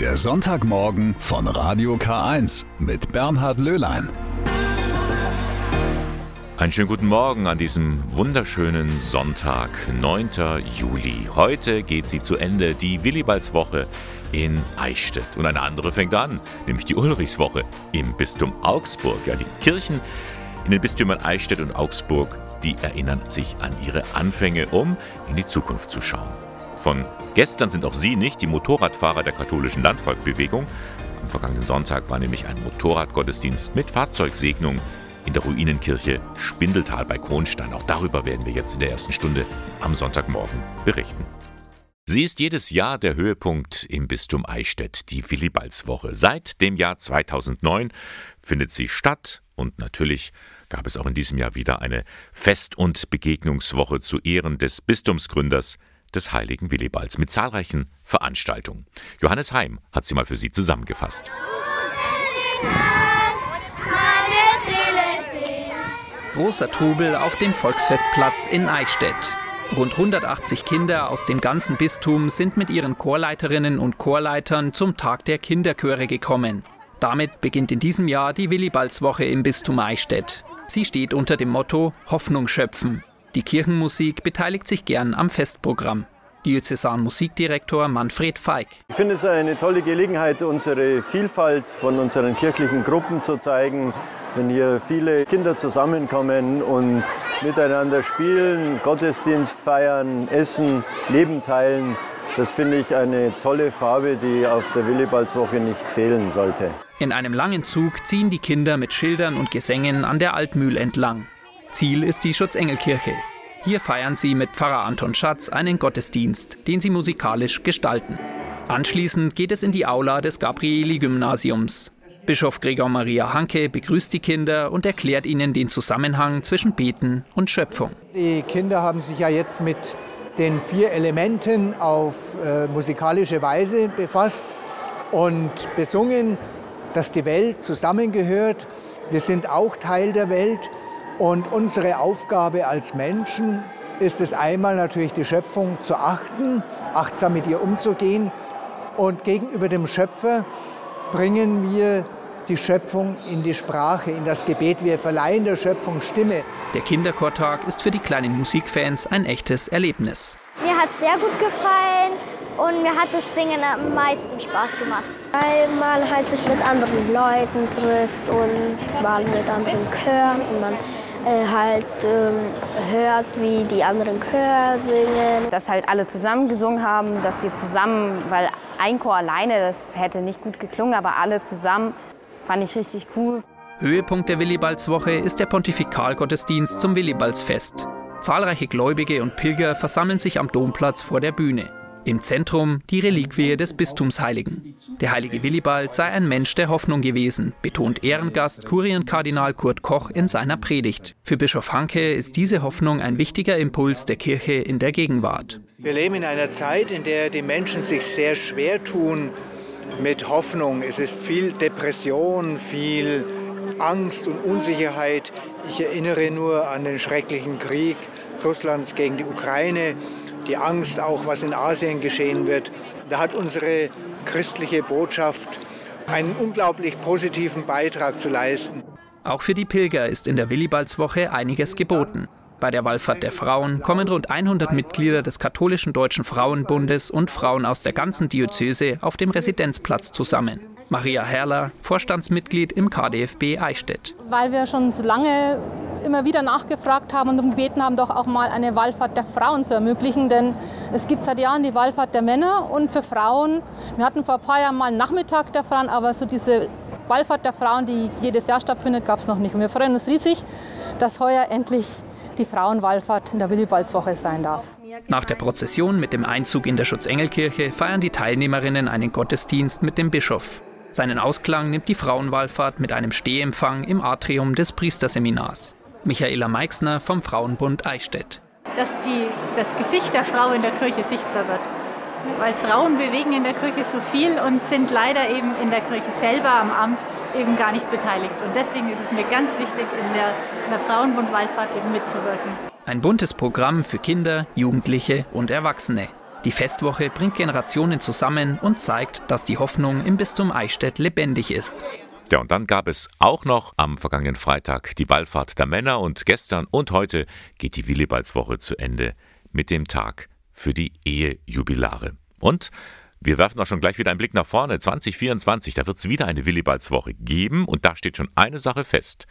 Der Sonntagmorgen von Radio K1 mit Bernhard Löhlein. Einen schönen guten Morgen an diesem wunderschönen Sonntag, 9. Juli. Heute geht sie zu Ende, die Willibaldswoche in Eichstätt. Und eine andere fängt an, nämlich die Ulrichswoche im Bistum Augsburg. Ja, die Kirchen in den Bistümern Eichstätt und Augsburg, die erinnern sich an ihre Anfänge, um in die Zukunft zu schauen. Von gestern sind auch Sie nicht die Motorradfahrer der katholischen Landvolkbewegung. Am vergangenen Sonntag war nämlich ein Motorradgottesdienst mit Fahrzeugsegnung in der Ruinenkirche Spindeltal bei Kronstein. Auch darüber werden wir jetzt in der ersten Stunde am Sonntagmorgen berichten. Sie ist jedes Jahr der Höhepunkt im Bistum Eichstätt, die Willibaldswoche. Seit dem Jahr 2009 findet sie statt und natürlich gab es auch in diesem Jahr wieder eine Fest- und Begegnungswoche zu Ehren des Bistumsgründers des heiligen Willibalds mit zahlreichen Veranstaltungen. Johannes Heim hat sie mal für Sie zusammengefasst. Großer Trubel auf dem Volksfestplatz in Eichstätt. Rund 180 Kinder aus dem ganzen Bistum sind mit ihren Chorleiterinnen und Chorleitern zum Tag der Kinderchöre gekommen. Damit beginnt in diesem Jahr die Willibaldswoche im Bistum Eichstätt. Sie steht unter dem Motto Hoffnung schöpfen. Die Kirchenmusik beteiligt sich gern am Festprogramm. Diözesan Musikdirektor Manfred Feig. Ich finde es eine tolle Gelegenheit, unsere Vielfalt von unseren kirchlichen Gruppen zu zeigen. Wenn hier viele Kinder zusammenkommen und miteinander spielen, Gottesdienst feiern, essen, Leben teilen, das finde ich eine tolle Farbe, die auf der Willibaldswoche nicht fehlen sollte. In einem langen Zug ziehen die Kinder mit Schildern und Gesängen an der Altmühl entlang. Ziel ist die Schutzengelkirche. Hier feiern sie mit Pfarrer Anton Schatz einen Gottesdienst, den sie musikalisch gestalten. Anschließend geht es in die Aula des Gabrieli-Gymnasiums. Bischof Gregor Maria Hanke begrüßt die Kinder und erklärt ihnen den Zusammenhang zwischen Beten und Schöpfung. Die Kinder haben sich ja jetzt mit den vier Elementen auf äh, musikalische Weise befasst und besungen, dass die Welt zusammengehört. Wir sind auch Teil der Welt und unsere Aufgabe als Menschen ist es einmal natürlich die Schöpfung zu achten, achtsam mit ihr umzugehen. Und gegenüber dem Schöpfer bringen wir die Schöpfung in die Sprache, in das Gebet. Wir verleihen der Schöpfung Stimme. Der Kinderchortag ist für die kleinen Musikfans ein echtes Erlebnis. Mir hat es sehr gut gefallen und mir hat das Singen am meisten Spaß gemacht. Weil man halt sich mit anderen Leuten trifft und mal mit anderen Chören und man äh, halt ähm, hört, wie die anderen Chöre singen. Dass halt alle zusammen gesungen haben, dass wir zusammen, weil ein Chor alleine, das hätte nicht gut geklungen, aber alle zusammen fand ich richtig cool. Höhepunkt der Willibaldswoche ist der Pontifikalgottesdienst zum Willibaldsfest. Zahlreiche Gläubige und Pilger versammeln sich am Domplatz vor der Bühne. Im Zentrum die Reliquie des Bistumsheiligen. Der heilige Willibald sei ein Mensch der Hoffnung gewesen, betont Ehrengast Kurienkardinal Kurt Koch in seiner Predigt. Für Bischof Hanke ist diese Hoffnung ein wichtiger Impuls der Kirche in der Gegenwart. Wir leben in einer Zeit, in der die Menschen sich sehr schwer tun mit Hoffnung. Es ist viel Depression, viel Angst und Unsicherheit. Ich erinnere nur an den schrecklichen Krieg Russlands gegen die Ukraine die Angst auch, was in Asien geschehen wird. Da hat unsere christliche Botschaft einen unglaublich positiven Beitrag zu leisten. Auch für die Pilger ist in der Willibaldswoche einiges geboten. Bei der Wallfahrt der Frauen kommen rund 100 Mitglieder des katholischen Deutschen Frauenbundes und Frauen aus der ganzen Diözese auf dem Residenzplatz zusammen. Maria Herrler, Vorstandsmitglied im KDFB Eichstätt. Weil wir schon so lange immer wieder nachgefragt haben und gebeten haben, doch auch mal eine Wallfahrt der Frauen zu ermöglichen. Denn es gibt seit Jahren die Wallfahrt der Männer und für Frauen. Wir hatten vor ein paar Jahren mal einen Nachmittag der Frauen, aber so diese Wallfahrt der Frauen, die jedes Jahr stattfindet, gab es noch nicht. Und wir freuen uns riesig, dass heuer endlich die Frauenwallfahrt in der Willibaldswoche sein darf. Nach der Prozession mit dem Einzug in der Schutzengelkirche feiern die Teilnehmerinnen einen Gottesdienst mit dem Bischof. Seinen Ausklang nimmt die Frauenwallfahrt mit einem Stehempfang im Atrium des Priesterseminars. Michaela Meixner vom Frauenbund Eichstätt. Dass die, das Gesicht der Frau in der Kirche sichtbar wird. Weil Frauen bewegen in der Kirche so viel und sind leider eben in der Kirche selber am Amt eben gar nicht beteiligt. Und deswegen ist es mir ganz wichtig, in der, in der Frauenbund-Wallfahrt eben mitzuwirken. Ein buntes Programm für Kinder, Jugendliche und Erwachsene. Die Festwoche bringt Generationen zusammen und zeigt, dass die Hoffnung im Bistum Eichstätt lebendig ist. Ja, und dann gab es auch noch am vergangenen Freitag die Wallfahrt der Männer und gestern und heute geht die Willibaldswoche zu Ende mit dem Tag für die Ehejubilare. Und wir werfen auch schon gleich wieder einen Blick nach vorne. 2024, da wird es wieder eine Willibaldswoche geben und da steht schon eine Sache fest.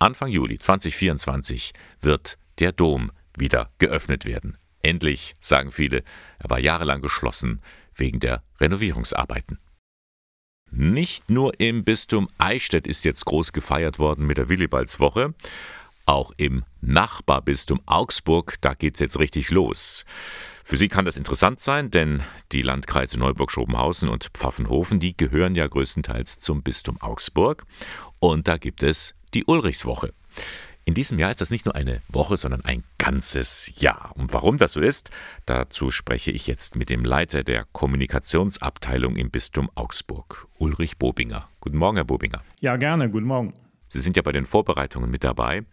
Anfang Juli 2024 wird der Dom wieder geöffnet werden. Endlich, sagen viele, er war jahrelang geschlossen wegen der Renovierungsarbeiten. Nicht nur im Bistum Eichstätt ist jetzt groß gefeiert worden mit der Willibaldswoche. Auch im Nachbarbistum Augsburg, da geht's jetzt richtig los. Für Sie kann das interessant sein, denn die Landkreise Neuburg-Schobenhausen und Pfaffenhofen, die gehören ja größtenteils zum Bistum Augsburg. Und da gibt es die Ulrichswoche. In diesem Jahr ist das nicht nur eine Woche, sondern ein ganzes Jahr. Und warum das so ist, dazu spreche ich jetzt mit dem Leiter der Kommunikationsabteilung im Bistum Augsburg, Ulrich Bobinger. Guten Morgen, Herr Bobinger. Ja, gerne. Guten Morgen. Sie sind ja bei den Vorbereitungen mit dabei.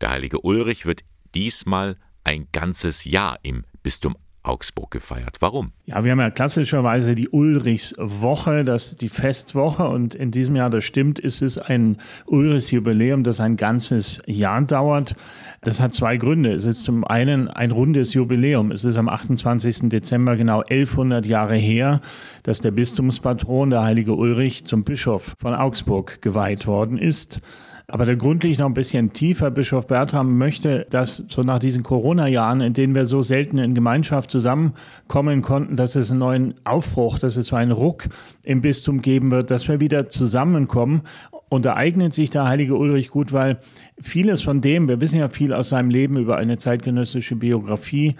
Der heilige Ulrich wird diesmal ein ganzes Jahr im Bistum Augsburg gefeiert. Warum? Ja, wir haben ja klassischerweise die Ulrichswoche, das die Festwoche und in diesem Jahr, das stimmt, ist es ein Ulrichsjubiläum, das ein ganzes Jahr dauert. Das hat zwei Gründe. Es ist zum einen ein rundes Jubiläum. Es ist am 28. Dezember genau 1100 Jahre her, dass der Bistumspatron, der heilige Ulrich, zum Bischof von Augsburg geweiht worden ist. Aber der Grund liegt noch ein bisschen tiefer. Bischof Bertram möchte, dass so nach diesen Corona-Jahren, in denen wir so selten in Gemeinschaft zusammenkommen konnten, dass es einen neuen Aufbruch, dass es so einen Ruck im Bistum geben wird, dass wir wieder zusammenkommen. Und da eignet sich der heilige Ulrich gut, weil vieles von dem, wir wissen ja viel aus seinem Leben über eine zeitgenössische Biografie,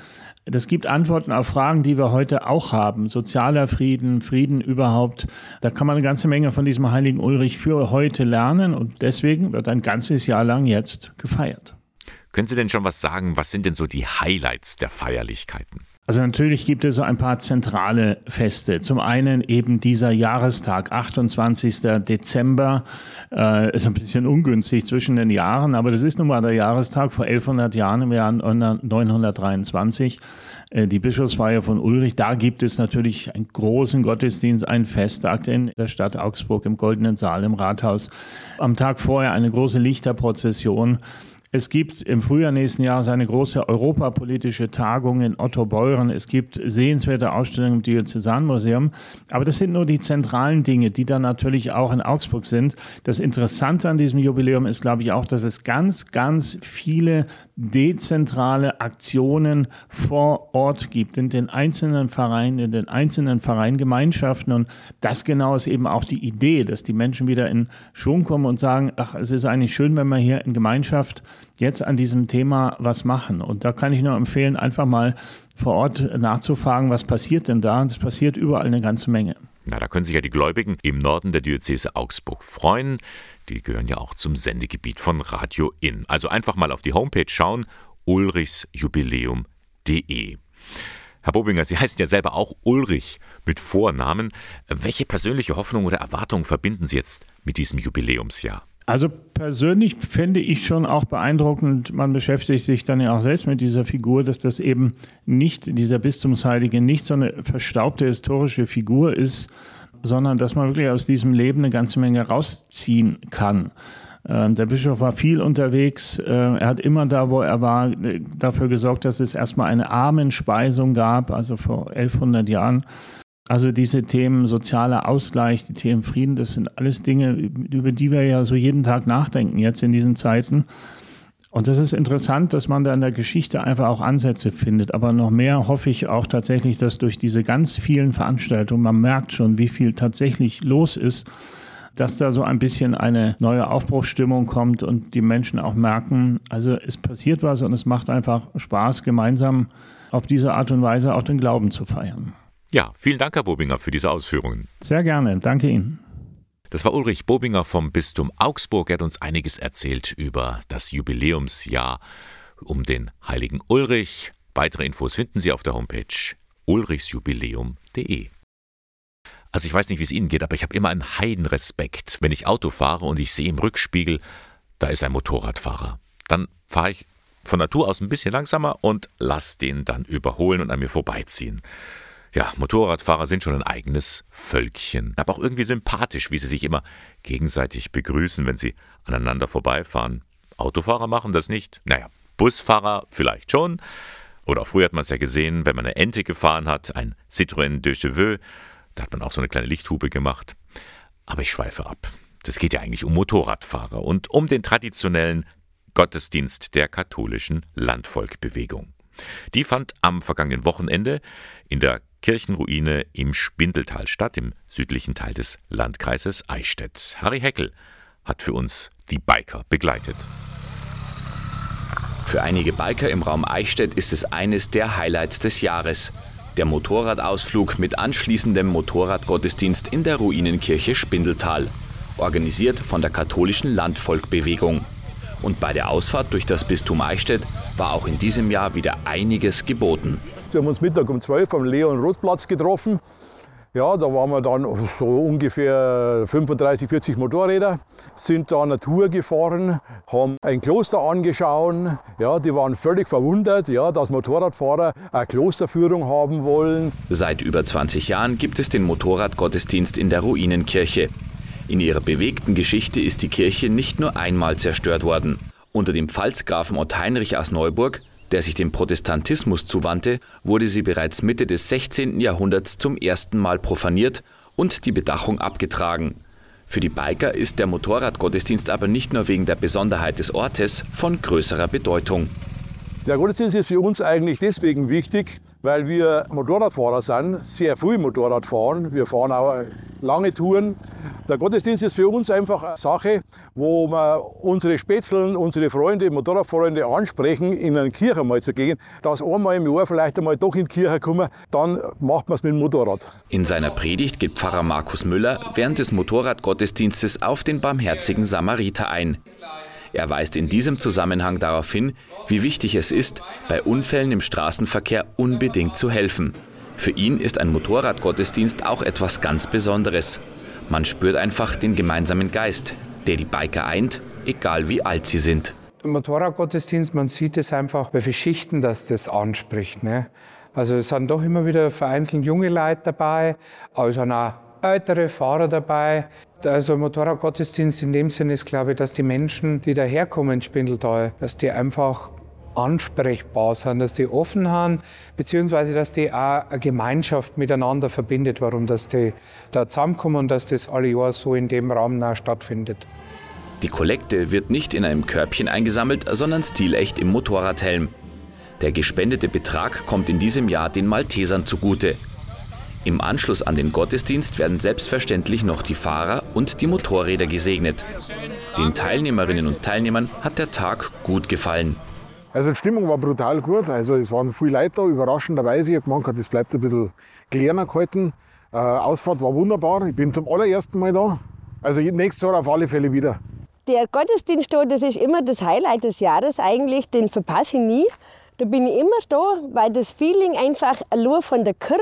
das gibt Antworten auf Fragen, die wir heute auch haben. Sozialer Frieden, Frieden überhaupt. Da kann man eine ganze Menge von diesem heiligen Ulrich für heute lernen und deswegen wird ein ganzes Jahr lang jetzt gefeiert. Können Sie denn schon was sagen? Was sind denn so die Highlights der Feierlichkeiten? Also natürlich gibt es so ein paar zentrale Feste. Zum einen eben dieser Jahrestag, 28. Dezember, äh, ist ein bisschen ungünstig zwischen den Jahren, aber das ist nun mal der Jahrestag vor 1100 Jahren im Jahr 923 äh, die Bischofsfeier von Ulrich. Da gibt es natürlich einen großen Gottesdienst, einen Festakt in der Stadt Augsburg im Goldenen Saal im Rathaus. Am Tag vorher eine große Lichterprozession es gibt im Frühjahr nächsten Jahres eine große europapolitische Tagung in Ottobeuren. Es gibt sehenswerte Ausstellungen im Diözesanmuseum. Aber das sind nur die zentralen Dinge, die dann natürlich auch in Augsburg sind. Das Interessante an diesem Jubiläum ist, glaube ich, auch, dass es ganz, ganz viele dezentrale Aktionen vor Ort gibt, in den einzelnen Vereinen, in den einzelnen Vereingemeinschaften. Und das genau ist eben auch die Idee, dass die Menschen wieder in Schwung kommen und sagen, ach, es ist eigentlich schön, wenn wir hier in Gemeinschaft jetzt an diesem Thema was machen. Und da kann ich nur empfehlen, einfach mal vor Ort nachzufragen, was passiert denn da? Und es passiert überall eine ganze Menge. Na, da können sich ja die Gläubigen im Norden der Diözese Augsburg freuen. Die gehören ja auch zum Sendegebiet von Radio Inn. Also einfach mal auf die Homepage schauen, ulrichsjubiläum.de. Herr Bobinger, Sie heißen ja selber auch Ulrich mit Vornamen. Welche persönliche Hoffnung oder Erwartung verbinden Sie jetzt mit diesem Jubiläumsjahr? Also persönlich finde ich schon auch beeindruckend, man beschäftigt sich dann ja auch selbst mit dieser Figur, dass das eben nicht, dieser Bistumsheilige, nicht so eine verstaubte historische Figur ist, sondern dass man wirklich aus diesem Leben eine ganze Menge rausziehen kann. Ähm, der Bischof war viel unterwegs. Äh, er hat immer da, wo er war, dafür gesorgt, dass es erstmal eine Armenspeisung gab, also vor 1100 Jahren. Also diese Themen sozialer Ausgleich, die Themen Frieden, das sind alles Dinge, über die wir ja so jeden Tag nachdenken jetzt in diesen Zeiten. Und das ist interessant, dass man da in der Geschichte einfach auch Ansätze findet. Aber noch mehr hoffe ich auch tatsächlich, dass durch diese ganz vielen Veranstaltungen, man merkt schon, wie viel tatsächlich los ist, dass da so ein bisschen eine neue Aufbruchsstimmung kommt und die Menschen auch merken, also es passiert was und es macht einfach Spaß, gemeinsam auf diese Art und Weise auch den Glauben zu feiern. Ja, vielen Dank, Herr Bobinger, für diese Ausführungen. Sehr gerne, danke Ihnen. Das war Ulrich Bobinger vom Bistum Augsburg. Er hat uns einiges erzählt über das Jubiläumsjahr um den heiligen Ulrich. Weitere Infos finden Sie auf der Homepage ulrichsjubiläum.de. Also ich weiß nicht, wie es Ihnen geht, aber ich habe immer einen Heidenrespekt, wenn ich Auto fahre und ich sehe im Rückspiegel, da ist ein Motorradfahrer. Dann fahre ich von Natur aus ein bisschen langsamer und lass den dann überholen und an mir vorbeiziehen. Ja, Motorradfahrer sind schon ein eigenes Völkchen, aber auch irgendwie sympathisch, wie sie sich immer gegenseitig begrüßen, wenn sie aneinander vorbeifahren. Autofahrer machen das nicht. Naja, Busfahrer vielleicht schon. Oder früher hat man es ja gesehen, wenn man eine Ente gefahren hat, ein Citroën de Cheveux, da hat man auch so eine kleine Lichthube gemacht. Aber ich schweife ab. Das geht ja eigentlich um Motorradfahrer und um den traditionellen Gottesdienst der katholischen Landvolkbewegung. Die fand am vergangenen Wochenende in der Kirchenruine im Spindeltal statt, im südlichen Teil des Landkreises Eichstätt. Harry Heckel hat für uns die Biker begleitet. Für einige Biker im Raum Eichstätt ist es eines der Highlights des Jahres. Der Motorradausflug mit anschließendem Motorradgottesdienst in der Ruinenkirche Spindeltal, organisiert von der katholischen Landvolkbewegung. Und bei der Ausfahrt durch das Bistum Eichstätt war auch in diesem Jahr wieder einiges geboten. Wir haben uns Mittag um 12 am Leon Rothplatz getroffen. Ja, da waren wir dann so ungefähr 35, 40 Motorräder, sind da eine Tour gefahren, haben ein Kloster angeschaut. Ja, die waren völlig verwundert, ja, dass Motorradfahrer eine Klosterführung haben wollen. Seit über 20 Jahren gibt es den Motorradgottesdienst in der Ruinenkirche. In ihrer bewegten Geschichte ist die Kirche nicht nur einmal zerstört worden. Unter dem Pfalzgrafen Ott Heinrich aus Neuburg, der sich dem Protestantismus zuwandte, wurde sie bereits Mitte des 16. Jahrhunderts zum ersten Mal profaniert und die Bedachung abgetragen. Für die Biker ist der Motorradgottesdienst aber nicht nur wegen der Besonderheit des Ortes von größerer Bedeutung. Der Gottesdienst ist für uns eigentlich deswegen wichtig, weil wir Motorradfahrer sind, sehr früh Motorrad fahren. Wir fahren auch lange Touren. Der Gottesdienst ist für uns einfach eine Sache, wo wir unsere Spätzeln, unsere Freunde, Motorradfreunde ansprechen, in eine Kirche mal zu gehen, dass einmal im Jahr vielleicht einmal doch in die Kirche kommen, dann macht man es mit dem Motorrad. In seiner Predigt geht Pfarrer Markus Müller während des Motorradgottesdienstes auf den barmherzigen Samariter ein. Er weist in diesem Zusammenhang darauf hin, wie wichtig es ist, bei Unfällen im Straßenverkehr unbedingt zu helfen. Für ihn ist ein Motorradgottesdienst auch etwas ganz Besonderes. Man spürt einfach den gemeinsamen Geist, der die Biker eint, egal wie alt sie sind. Im Motorradgottesdienst, man sieht es einfach bei Geschichten, dass das anspricht. Ne? Also es sind doch immer wieder vereinzelt junge Leute dabei, also auch ältere Fahrer dabei. Also Motorradgottesdienst in dem Sinne ist, glaube ich, dass die Menschen, die daherkommen in Spindeltal, dass die einfach ansprechbar sind, dass die offen haben, beziehungsweise dass die auch eine Gemeinschaft miteinander verbindet, warum dass die da zusammenkommen und dass das alle Jahr so in dem Rahmen auch stattfindet. Die Kollekte wird nicht in einem Körbchen eingesammelt, sondern stilecht im Motorradhelm. Der gespendete Betrag kommt in diesem Jahr den Maltesern zugute. Im Anschluss an den Gottesdienst werden selbstverständlich noch die Fahrer und die Motorräder gesegnet. Den Teilnehmerinnen und Teilnehmern hat der Tag gut gefallen. Also die Stimmung war brutal gut. Also es waren viele Leute da, überraschenderweise. Ich habe gemeint, das bleibt ein bisschen kleiner gehalten. Äh, Ausfahrt war wunderbar. Ich bin zum allerersten Mal da. Also nächstes Jahr auf alle Fälle wieder. Der Gottesdienst da, das ist immer das Highlight des Jahres eigentlich. Den verpasse ich nie. Da bin ich immer da, weil das Feeling einfach nur von der Kirche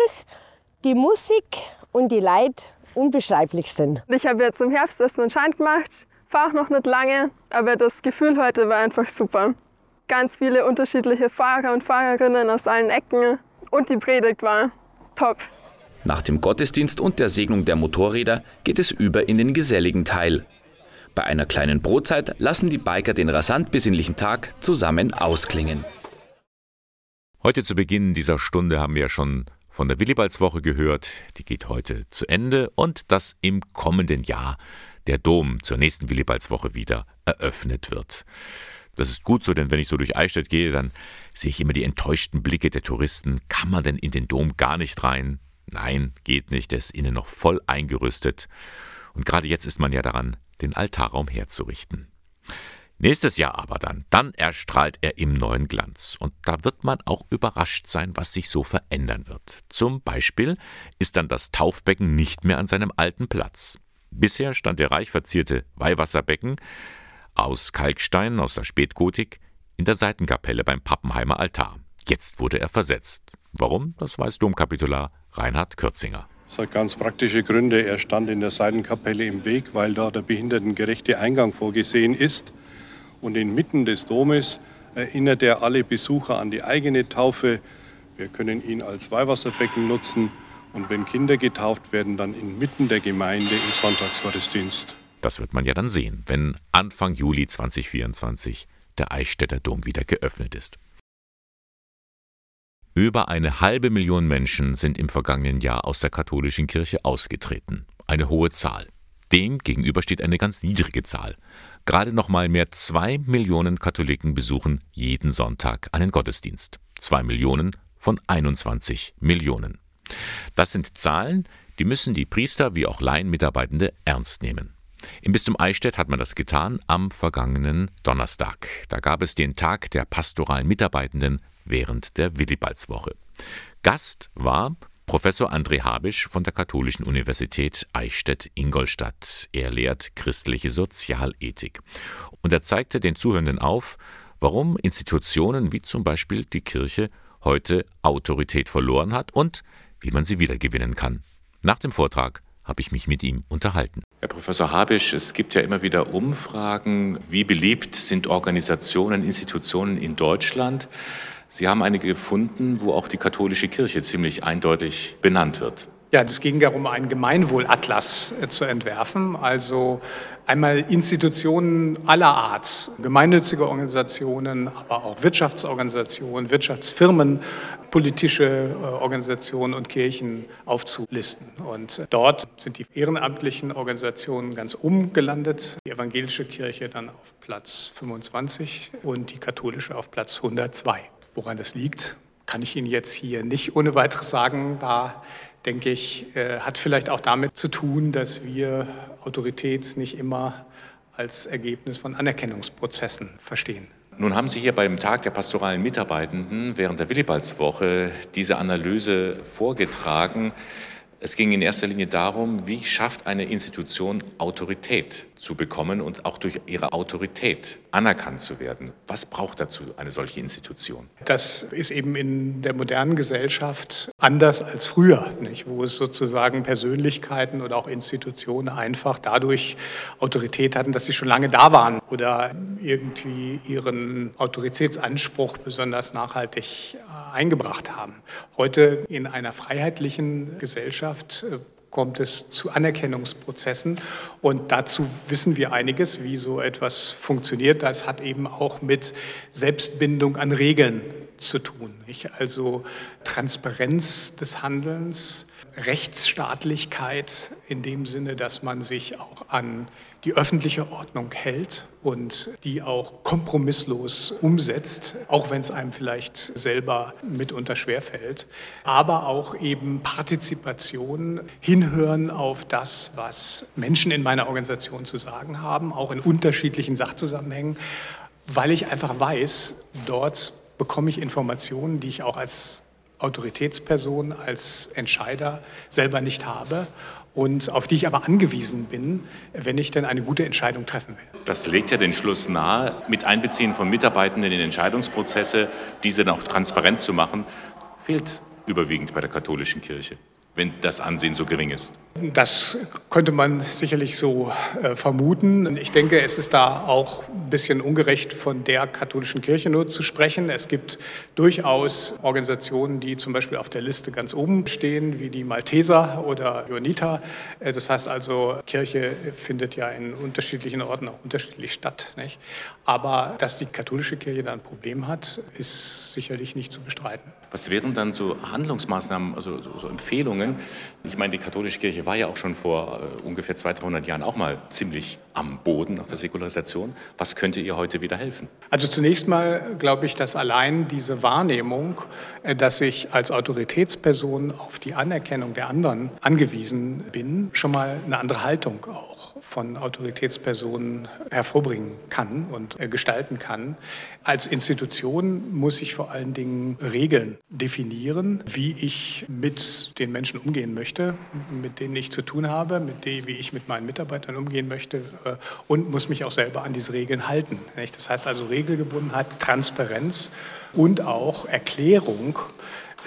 die Musik und die Leute unbeschreiblich sind. Ich habe jetzt im Herbst erstmal einen Schein gemacht, fahre auch noch nicht lange, aber das Gefühl heute war einfach super. Ganz viele unterschiedliche Fahrer und Fahrerinnen aus allen Ecken und die Predigt war top. Nach dem Gottesdienst und der Segnung der Motorräder geht es über in den geselligen Teil. Bei einer kleinen Brotzeit lassen die Biker den rasant besinnlichen Tag zusammen ausklingen. Heute zu Beginn dieser Stunde haben wir schon von der Willibaldswoche gehört. Die geht heute zu Ende und dass im kommenden Jahr der Dom zur nächsten Willibaldswoche wieder eröffnet wird. Das ist gut so, denn wenn ich so durch Eichstätt gehe, dann sehe ich immer die enttäuschten Blicke der Touristen. Kann man denn in den Dom gar nicht rein? Nein, geht nicht, der ist innen noch voll eingerüstet. Und gerade jetzt ist man ja daran, den Altarraum herzurichten. Nächstes Jahr aber dann, dann erstrahlt er im neuen Glanz. Und da wird man auch überrascht sein, was sich so verändern wird. Zum Beispiel ist dann das Taufbecken nicht mehr an seinem alten Platz. Bisher stand der reich verzierte Weihwasserbecken aus Kalkstein aus der Spätgotik in der Seitenkapelle beim Pappenheimer Altar. Jetzt wurde er versetzt. Warum? Das weiß Domkapitular Reinhard Kürzinger. Das hat ganz praktische Gründe. Er stand in der Seitenkapelle im Weg, weil da der behindertengerechte Eingang vorgesehen ist. Und inmitten des Domes erinnert er alle Besucher an die eigene Taufe. Wir können ihn als Weihwasserbecken nutzen und wenn Kinder getauft werden, dann inmitten der Gemeinde im Sonntagsgottesdienst. Das wird man ja dann sehen, wenn Anfang Juli 2024 der Eichstätter Dom wieder geöffnet ist. Über eine halbe Million Menschen sind im vergangenen Jahr aus der katholischen Kirche ausgetreten. Eine hohe Zahl. Dem gegenüber steht eine ganz niedrige Zahl. Gerade noch mal mehr zwei Millionen Katholiken besuchen jeden Sonntag einen Gottesdienst. Zwei Millionen von 21 Millionen. Das sind Zahlen, die müssen die Priester wie auch Laienmitarbeitende ernst nehmen. Im Bistum Eichstätt hat man das getan am vergangenen Donnerstag. Da gab es den Tag der pastoralen Mitarbeitenden während der Willibaldswoche. Gast war Professor André Habisch von der Katholischen Universität Eichstätt-Ingolstadt. Er lehrt christliche Sozialethik. Und er zeigte den Zuhörenden auf, warum Institutionen wie zum Beispiel die Kirche heute Autorität verloren hat und wie man sie wiedergewinnen kann. Nach dem Vortrag habe ich mich mit ihm unterhalten. Herr Professor Habisch, es gibt ja immer wieder Umfragen, wie beliebt sind Organisationen, Institutionen in Deutschland. Sie haben einige gefunden, wo auch die katholische Kirche ziemlich eindeutig benannt wird. Ja, es ging darum, einen Gemeinwohlatlas äh, zu entwerfen, also einmal Institutionen aller Art, gemeinnützige Organisationen, aber auch Wirtschaftsorganisationen, Wirtschaftsfirmen, politische äh, Organisationen und Kirchen aufzulisten. Und äh, dort sind die ehrenamtlichen Organisationen ganz oben gelandet, die evangelische Kirche dann auf Platz 25 und die katholische auf Platz 102. Woran das liegt, kann ich Ihnen jetzt hier nicht ohne weiteres sagen, da denke ich, äh, hat vielleicht auch damit zu tun, dass wir Autorität nicht immer als Ergebnis von Anerkennungsprozessen verstehen. Nun haben Sie hier beim Tag der pastoralen Mitarbeitenden während der Willibaldswoche diese Analyse vorgetragen. Es ging in erster Linie darum, wie schafft eine Institution Autorität zu bekommen und auch durch ihre Autorität anerkannt zu werden. Was braucht dazu eine solche Institution? Das ist eben in der modernen Gesellschaft anders als früher, nicht? wo es sozusagen Persönlichkeiten oder auch Institutionen einfach dadurch Autorität hatten, dass sie schon lange da waren oder irgendwie ihren Autoritätsanspruch besonders nachhaltig eingebracht haben. Heute in einer freiheitlichen Gesellschaft äh, kommt es zu Anerkennungsprozessen. Und dazu wissen wir einiges, wie so etwas funktioniert. Das hat eben auch mit Selbstbindung an Regeln zu tun. Also Transparenz des Handelns, Rechtsstaatlichkeit in dem Sinne, dass man sich auch an die öffentliche Ordnung hält und die auch kompromisslos umsetzt, auch wenn es einem vielleicht selber mitunter schwerfällt. Aber auch eben Partizipation, hinhören auf das, was Menschen in meiner Organisation zu sagen haben, auch in unterschiedlichen Sachzusammenhängen, weil ich einfach weiß, dort bekomme ich Informationen, die ich auch als Autoritätsperson, als Entscheider selber nicht habe und auf die ich aber angewiesen bin, wenn ich denn eine gute Entscheidung treffen will. Das legt ja den Schluss nahe, mit Einbeziehen von Mitarbeitenden in Entscheidungsprozesse, diese dann auch transparent zu machen, fehlt überwiegend bei der katholischen Kirche wenn das Ansehen so gering ist? Das könnte man sicherlich so äh, vermuten. Ich denke, es ist da auch ein bisschen ungerecht von der katholischen Kirche nur zu sprechen. Es gibt durchaus Organisationen, die zum Beispiel auf der Liste ganz oben stehen, wie die Malteser oder Johanniter. Äh, das heißt also, Kirche findet ja in unterschiedlichen Orten auch unterschiedlich statt. Nicht? Aber dass die katholische Kirche da ein Problem hat, ist sicherlich nicht zu bestreiten. Was wären dann so Handlungsmaßnahmen, also so Empfehlungen? Entwicklungen. Ich meine, die katholische Kirche war ja auch schon vor äh, ungefähr 200, 300 Jahren auch mal ziemlich am Boden nach der Säkularisation. Was könnte ihr heute wieder helfen? Also zunächst mal glaube ich, dass allein diese Wahrnehmung, äh, dass ich als Autoritätsperson auf die Anerkennung der anderen angewiesen bin, schon mal eine andere Haltung auch von Autoritätspersonen hervorbringen kann und gestalten kann. Als Institution muss ich vor allen Dingen Regeln definieren, wie ich mit den Menschen umgehen möchte, mit denen ich zu tun habe, mit denen, wie ich mit meinen Mitarbeitern umgehen möchte äh, und muss mich auch selber an diese Regeln halten. Das heißt also Regelgebundenheit, Transparenz und auch Erklärung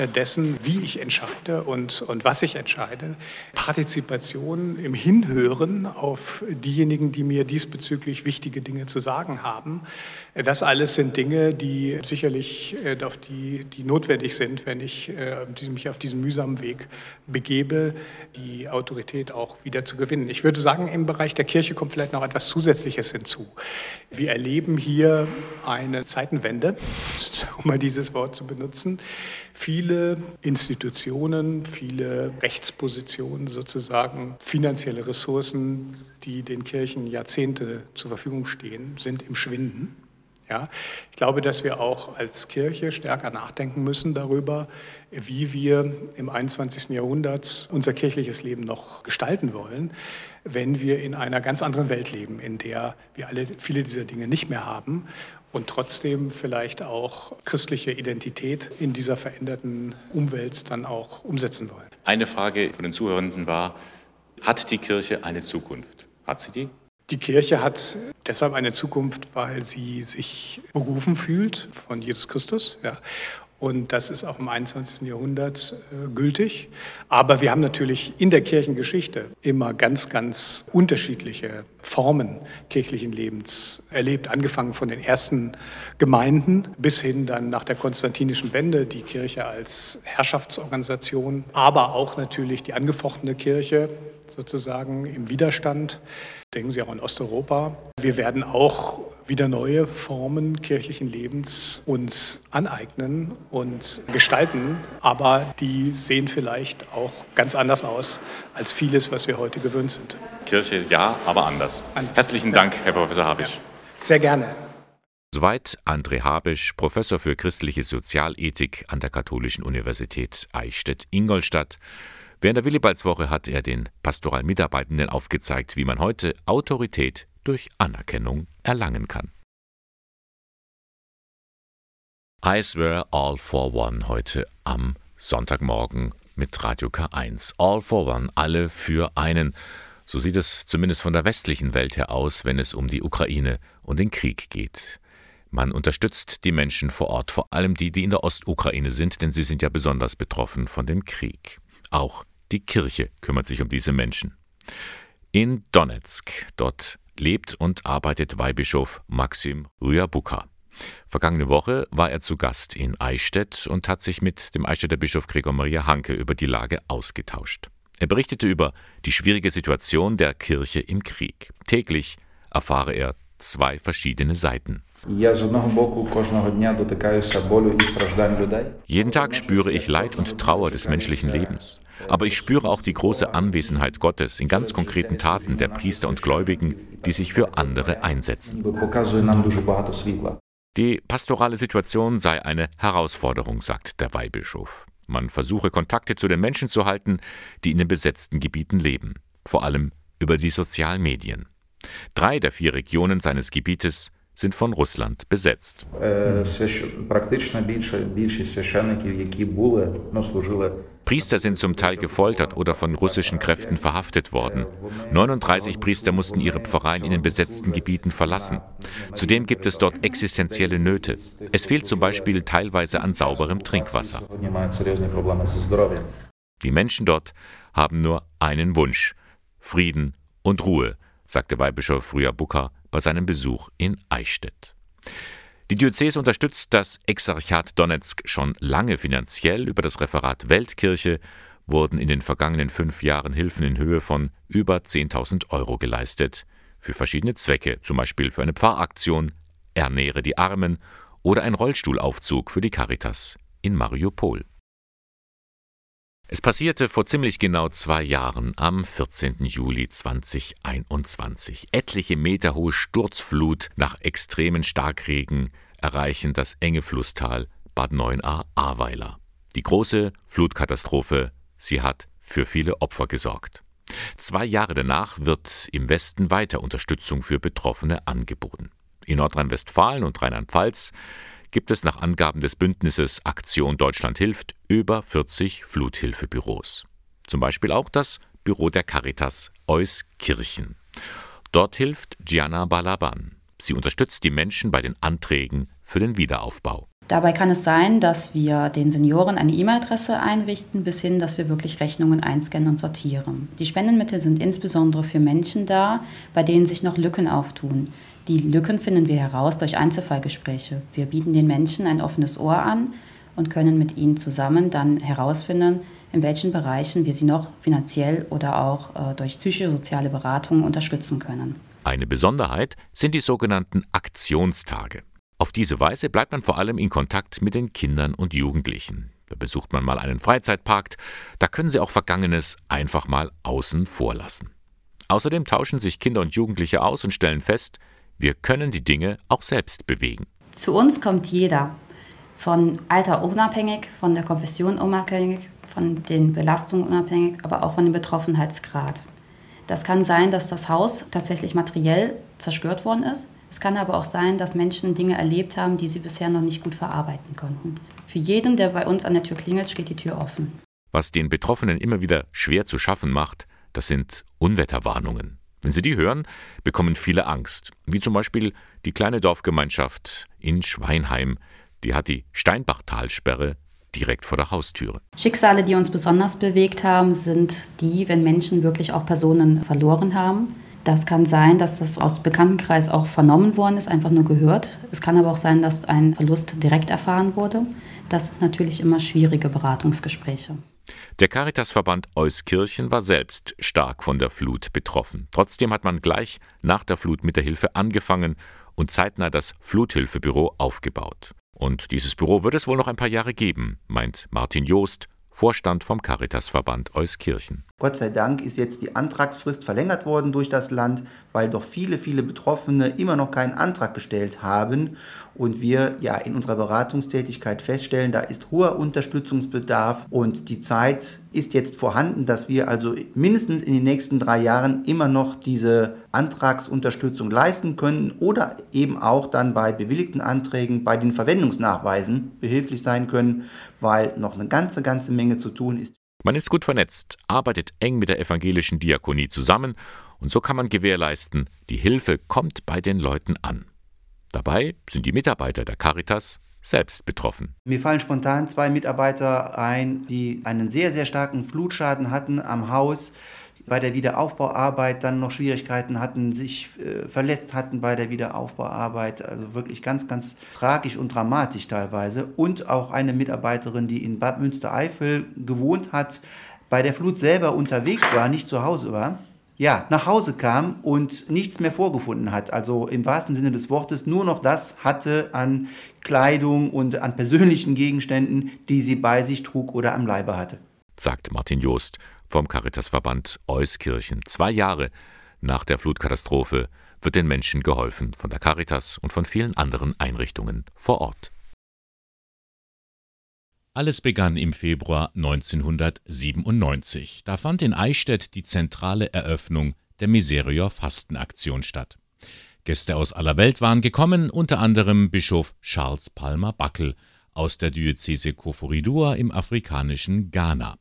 dessen, wie ich entscheide und, und was ich entscheide. Partizipation im Hinhören auf diejenigen, die mir diesbezüglich wichtige Dinge zu sagen haben. Äh, das alles sind Dinge, die sicherlich äh, auf die, die notwendig sind, wenn ich mich auf diesen mühsamen Weg begebe, die Autorität auch wieder zu gewinnen. Ich würde sagen, im Bereich der Kirche kommt vielleicht noch etwas Zusätzliches hinzu. Wir erleben hier eine Zeitenwende, um mal dieses Wort zu benutzen. Viele Institutionen, viele Rechtspositionen sozusagen, finanzielle Ressourcen, die den Kirchen Jahrzehnte zur Verfügung stehen, sind im Schwinden. Ja, ich glaube, dass wir auch als Kirche stärker nachdenken müssen darüber, wie wir im 21. Jahrhundert unser kirchliches Leben noch gestalten wollen, wenn wir in einer ganz anderen Welt leben, in der wir alle viele dieser Dinge nicht mehr haben und trotzdem vielleicht auch christliche Identität in dieser veränderten Umwelt dann auch umsetzen wollen. Eine Frage von den Zuhörenden war, hat die Kirche eine Zukunft? Hat sie die? Die Kirche hat deshalb eine Zukunft, weil sie sich berufen fühlt von Jesus Christus. Ja. Und das ist auch im 21. Jahrhundert äh, gültig. Aber wir haben natürlich in der Kirchengeschichte immer ganz, ganz unterschiedliche Formen kirchlichen Lebens erlebt. Angefangen von den ersten Gemeinden bis hin dann nach der konstantinischen Wende die Kirche als Herrschaftsorganisation, aber auch natürlich die angefochtene Kirche sozusagen im Widerstand. Denken Sie auch an Osteuropa. Wir werden auch wieder neue Formen kirchlichen Lebens uns aneignen und gestalten, aber die sehen vielleicht auch ganz anders aus als vieles, was wir heute gewöhnt sind. Kirche ja, aber anders. Herzlichen Dank, Herr Professor Habisch. Sehr gerne. Soweit André Habisch, Professor für christliche Sozialethik an der Katholischen Universität Eichstätt-Ingolstadt. Während der Willibaldswoche hat er den pastoralen Mitarbeitenden aufgezeigt, wie man heute Autorität durch Anerkennung erlangen kann. I swear all for one heute am Sonntagmorgen mit Radio K1. All for one, alle für einen. So sieht es zumindest von der westlichen Welt her aus, wenn es um die Ukraine und den Krieg geht. Man unterstützt die Menschen vor Ort, vor allem die, die in der Ostukraine sind, denn sie sind ja besonders betroffen von dem Krieg. Auch die Kirche kümmert sich um diese Menschen. In Donetsk, dort lebt und arbeitet Weihbischof Maxim Ryabuka. Vergangene Woche war er zu Gast in Eichstätt und hat sich mit dem Eichstätter Bischof Gregor Maria Hanke über die Lage ausgetauscht. Er berichtete über die schwierige Situation der Kirche im Krieg. Täglich erfahre er zwei verschiedene Seiten. Jeden Tag spüre ich Leid und Trauer des menschlichen Lebens. Aber ich spüre auch die große Anwesenheit Gottes in ganz konkreten Taten der Priester und Gläubigen, die sich für andere einsetzen. Die pastorale Situation sei eine Herausforderung, sagt der Weihbischof. Man versuche Kontakte zu den Menschen zu halten, die in den besetzten Gebieten leben, vor allem über die Sozialmedien. Drei der vier Regionen seines Gebietes sind von Russland besetzt. Priester sind zum Teil gefoltert oder von russischen Kräften verhaftet worden. 39 Priester mussten ihre Pfarreien in den besetzten Gebieten verlassen. Zudem gibt es dort existenzielle Nöte. Es fehlt zum Beispiel teilweise an sauberem Trinkwasser. Die Menschen dort haben nur einen Wunsch: Frieden und Ruhe sagte Weihbischof Ryabuka bei seinem Besuch in Eichstätt. Die Diözese unterstützt das Exarchat Donetsk schon lange finanziell. Über das Referat Weltkirche wurden in den vergangenen fünf Jahren Hilfen in Höhe von über 10.000 Euro geleistet. Für verschiedene Zwecke, zum Beispiel für eine Pfarraktion, Ernähre die Armen oder ein Rollstuhlaufzug für die Caritas in Mariupol. Es passierte vor ziemlich genau zwei Jahren, am 14. Juli 2021. Etliche Meter hohe Sturzflut nach extremen Starkregen erreichen das enge Flusstal Bad 9a Ahrweiler. Die große Flutkatastrophe, sie hat für viele Opfer gesorgt. Zwei Jahre danach wird im Westen weiter Unterstützung für Betroffene angeboten. In Nordrhein-Westfalen und Rheinland-Pfalz gibt es nach Angaben des Bündnisses Aktion Deutschland hilft über 40 Fluthilfebüros. Zum Beispiel auch das Büro der Caritas Euskirchen. Dort hilft Gianna Balaban. Sie unterstützt die Menschen bei den Anträgen für den Wiederaufbau. Dabei kann es sein, dass wir den Senioren eine E-Mail-Adresse einrichten, bis hin, dass wir wirklich Rechnungen einscannen und sortieren. Die Spendenmittel sind insbesondere für Menschen da, bei denen sich noch Lücken auftun. Die Lücken finden wir heraus durch Einzelfallgespräche. Wir bieten den Menschen ein offenes Ohr an und können mit ihnen zusammen dann herausfinden, in welchen Bereichen wir sie noch finanziell oder auch äh, durch psychosoziale Beratung unterstützen können. Eine Besonderheit sind die sogenannten Aktionstage. Auf diese Weise bleibt man vor allem in Kontakt mit den Kindern und Jugendlichen. Da besucht man mal einen Freizeitpark, da können sie auch Vergangenes einfach mal außen vor lassen. Außerdem tauschen sich Kinder und Jugendliche aus und stellen fest, wir können die Dinge auch selbst bewegen. Zu uns kommt jeder, von Alter unabhängig, von der Konfession unabhängig, von den Belastungen unabhängig, aber auch von dem Betroffenheitsgrad. Das kann sein, dass das Haus tatsächlich materiell zerstört worden ist. Es kann aber auch sein, dass Menschen Dinge erlebt haben, die sie bisher noch nicht gut verarbeiten konnten. Für jeden, der bei uns an der Tür klingelt, steht die Tür offen. Was den Betroffenen immer wieder schwer zu schaffen macht, das sind Unwetterwarnungen. Wenn sie die hören, bekommen viele Angst, wie zum Beispiel die kleine Dorfgemeinschaft in Schweinheim, die hat die Steinbachtalsperre direkt vor der Haustüre. Schicksale, die uns besonders bewegt haben, sind die, wenn Menschen wirklich auch Personen verloren haben. Das kann sein, dass das aus Bekanntenkreis auch vernommen worden ist, einfach nur gehört. Es kann aber auch sein, dass ein Verlust direkt erfahren wurde. Das sind natürlich immer schwierige Beratungsgespräche. Der Caritasverband Euskirchen war selbst stark von der Flut betroffen. Trotzdem hat man gleich nach der Flut mit der Hilfe angefangen und zeitnah das Fluthilfebüro aufgebaut. Und dieses Büro wird es wohl noch ein paar Jahre geben, meint Martin Joost, Vorstand vom Caritasverband Euskirchen. Gott sei Dank ist jetzt die Antragsfrist verlängert worden durch das Land, weil doch viele, viele Betroffene immer noch keinen Antrag gestellt haben. Und wir ja in unserer Beratungstätigkeit feststellen, da ist hoher Unterstützungsbedarf. Und die Zeit ist jetzt vorhanden, dass wir also mindestens in den nächsten drei Jahren immer noch diese Antragsunterstützung leisten können oder eben auch dann bei bewilligten Anträgen bei den Verwendungsnachweisen behilflich sein können, weil noch eine ganze, ganze Menge zu tun ist. Man ist gut vernetzt, arbeitet eng mit der evangelischen Diakonie zusammen und so kann man gewährleisten, die Hilfe kommt bei den Leuten an. Dabei sind die Mitarbeiter der Caritas selbst betroffen. Mir fallen spontan zwei Mitarbeiter ein, die einen sehr, sehr starken Flutschaden hatten am Haus bei der Wiederaufbauarbeit dann noch Schwierigkeiten hatten, sich äh, verletzt hatten bei der Wiederaufbauarbeit. Also wirklich ganz, ganz tragisch und dramatisch teilweise. Und auch eine Mitarbeiterin, die in Bad Münstereifel gewohnt hat, bei der Flut selber unterwegs war, nicht zu Hause war. Ja, nach Hause kam und nichts mehr vorgefunden hat. Also im wahrsten Sinne des Wortes nur noch das hatte an Kleidung und an persönlichen Gegenständen, die sie bei sich trug oder am Leibe hatte. Sagt Martin Joost vom Caritasverband Euskirchen. Zwei Jahre nach der Flutkatastrophe wird den Menschen geholfen von der Caritas und von vielen anderen Einrichtungen vor Ort. Alles begann im Februar 1997. Da fand in Eichstätt die zentrale Eröffnung der Miserior Fastenaktion statt. Gäste aus aller Welt waren gekommen, unter anderem Bischof Charles Palmer Backel aus der Diözese Koforidua im afrikanischen Ghana.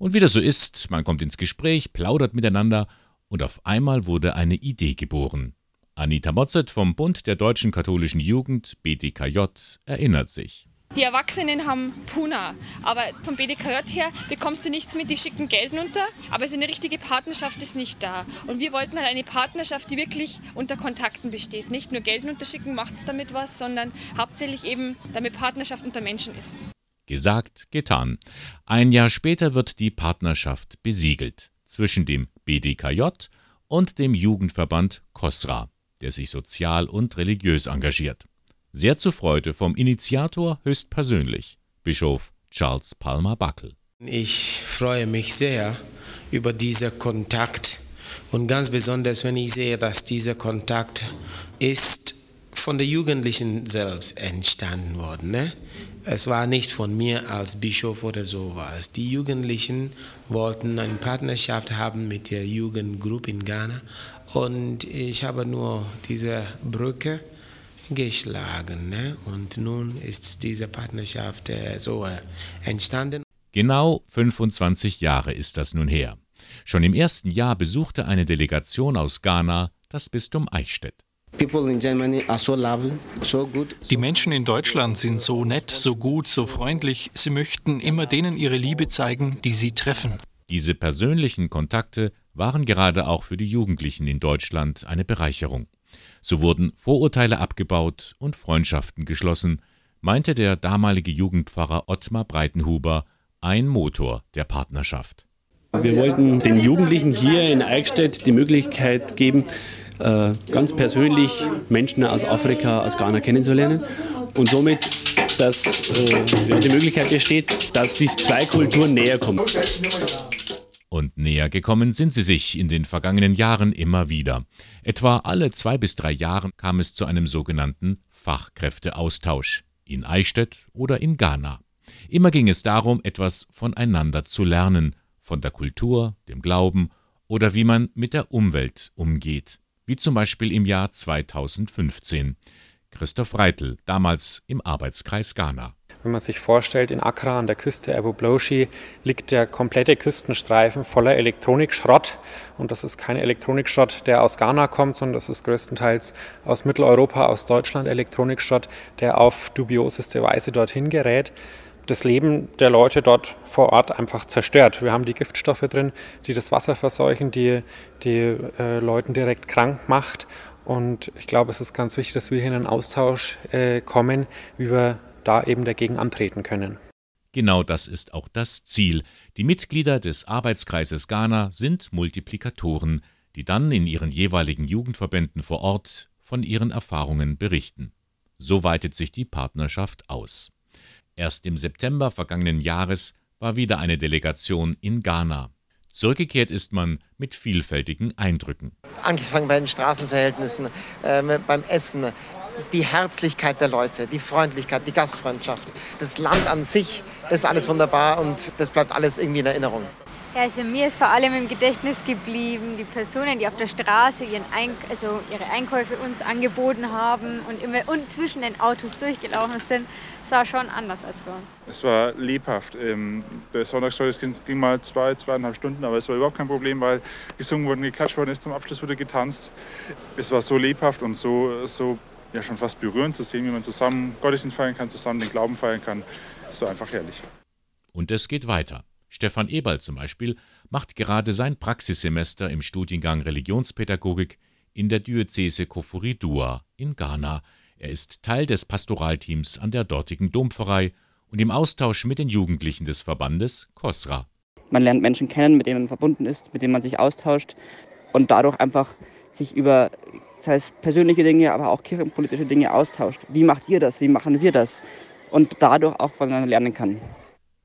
Und wie das so ist, man kommt ins Gespräch, plaudert miteinander und auf einmal wurde eine Idee geboren. Anita Motzet vom Bund der deutschen katholischen Jugend BDKJ erinnert sich. Die Erwachsenen haben Puna, aber vom BDKJ her bekommst du nichts mit, die schicken Geld runter, aber so eine richtige Partnerschaft ist nicht da. Und wir wollten halt eine Partnerschaft, die wirklich unter Kontakten besteht. Nicht nur Geld unterschicken macht damit was, sondern hauptsächlich eben damit Partnerschaft unter Menschen ist. Gesagt, getan. Ein Jahr später wird die Partnerschaft besiegelt zwischen dem BDKJ und dem Jugendverband COSRA, der sich sozial und religiös engagiert. Sehr zur Freude vom Initiator höchstpersönlich, Bischof Charles Palmer Buckle. Ich freue mich sehr über diesen Kontakt und ganz besonders, wenn ich sehe, dass dieser Kontakt ist von den Jugendlichen selbst entstanden worden. Ne? Es war nicht von mir als Bischof oder sowas. Die Jugendlichen wollten eine Partnerschaft haben mit der Jugendgruppe in Ghana und ich habe nur diese Brücke geschlagen. Ne? Und nun ist diese Partnerschaft äh, so äh, entstanden. Genau 25 Jahre ist das nun her. Schon im ersten Jahr besuchte eine Delegation aus Ghana das Bistum Eichstätt. Die Menschen in Deutschland sind so nett, so gut, so freundlich. Sie möchten immer denen ihre Liebe zeigen, die sie treffen. Diese persönlichen Kontakte waren gerade auch für die Jugendlichen in Deutschland eine Bereicherung. So wurden Vorurteile abgebaut und Freundschaften geschlossen, meinte der damalige Jugendpfarrer Ottmar Breitenhuber, ein Motor der Partnerschaft. Wir wollten den Jugendlichen hier in Eichstätt die Möglichkeit geben, äh, ganz persönlich Menschen aus Afrika, aus Ghana kennenzulernen und somit, dass äh, die Möglichkeit besteht, dass sich zwei Kulturen näher kommen. Und näher gekommen sind sie sich in den vergangenen Jahren immer wieder. Etwa alle zwei bis drei Jahre kam es zu einem sogenannten Fachkräfteaustausch in Eichstätt oder in Ghana. Immer ging es darum, etwas voneinander zu lernen, von der Kultur, dem Glauben oder wie man mit der Umwelt umgeht, wie zum Beispiel im Jahr 2015. Christoph Reitel, damals im Arbeitskreis Ghana. Wenn man sich vorstellt, in Accra an der Küste Abu Bloshi liegt der komplette Küstenstreifen voller Elektronikschrott. Und das ist kein Elektronikschrott, der aus Ghana kommt, sondern das ist größtenteils aus Mitteleuropa, aus Deutschland Elektronikschrott, der auf dubioseste Weise dorthin gerät das Leben der Leute dort vor Ort einfach zerstört. Wir haben die Giftstoffe drin, die das Wasser verseuchen, die die äh, Leuten direkt krank macht. Und ich glaube, es ist ganz wichtig, dass wir hier in einen Austausch äh, kommen, wie wir da eben dagegen antreten können. Genau das ist auch das Ziel. Die Mitglieder des Arbeitskreises Ghana sind Multiplikatoren, die dann in ihren jeweiligen Jugendverbänden vor Ort von ihren Erfahrungen berichten. So weitet sich die Partnerschaft aus. Erst im September vergangenen Jahres war wieder eine Delegation in Ghana. Zurückgekehrt ist man mit vielfältigen Eindrücken. Angefangen bei den Straßenverhältnissen, äh, beim Essen, die Herzlichkeit der Leute, die Freundlichkeit, die Gastfreundschaft, das Land an sich, das ist alles wunderbar und das bleibt alles irgendwie in Erinnerung. Ja, also mir ist vor allem im Gedächtnis geblieben, die Personen, die auf der Straße ihren Eink also ihre Einkäufe uns angeboten haben und immer und zwischen den Autos durchgelaufen sind, das war schon anders als für uns. Es war lebhaft. Ähm, der Sonntagsgottesdienst ging mal zwei, zweieinhalb Stunden, aber es war überhaupt kein Problem, weil gesungen wurde, geklatscht worden ist, zum Abschluss wurde getanzt. Es war so lebhaft und so, so ja, schon fast berührend zu sehen, wie man zusammen Gottesdienst feiern kann, zusammen den Glauben feiern kann. Das war einfach herrlich. Und es geht weiter. Stefan Eberl zum Beispiel macht gerade sein Praxissemester im Studiengang Religionspädagogik in der Diözese Koforidua in Ghana. Er ist Teil des Pastoralteams an der dortigen Dompfarrei und im Austausch mit den Jugendlichen des Verbandes KOSRA. Man lernt Menschen kennen, mit denen man verbunden ist, mit denen man sich austauscht und dadurch einfach sich über das heißt persönliche Dinge, aber auch kirchenpolitische Dinge austauscht. Wie macht ihr das? Wie machen wir das? Und dadurch auch voneinander lernen kann.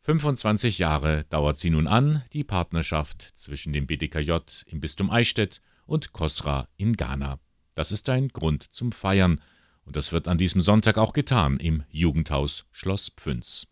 25 Jahre dauert sie nun an, die Partnerschaft zwischen dem BDKJ im Bistum Eichstätt und Kosra in Ghana. Das ist ein Grund zum Feiern und das wird an diesem Sonntag auch getan im Jugendhaus Schloss Pfünz.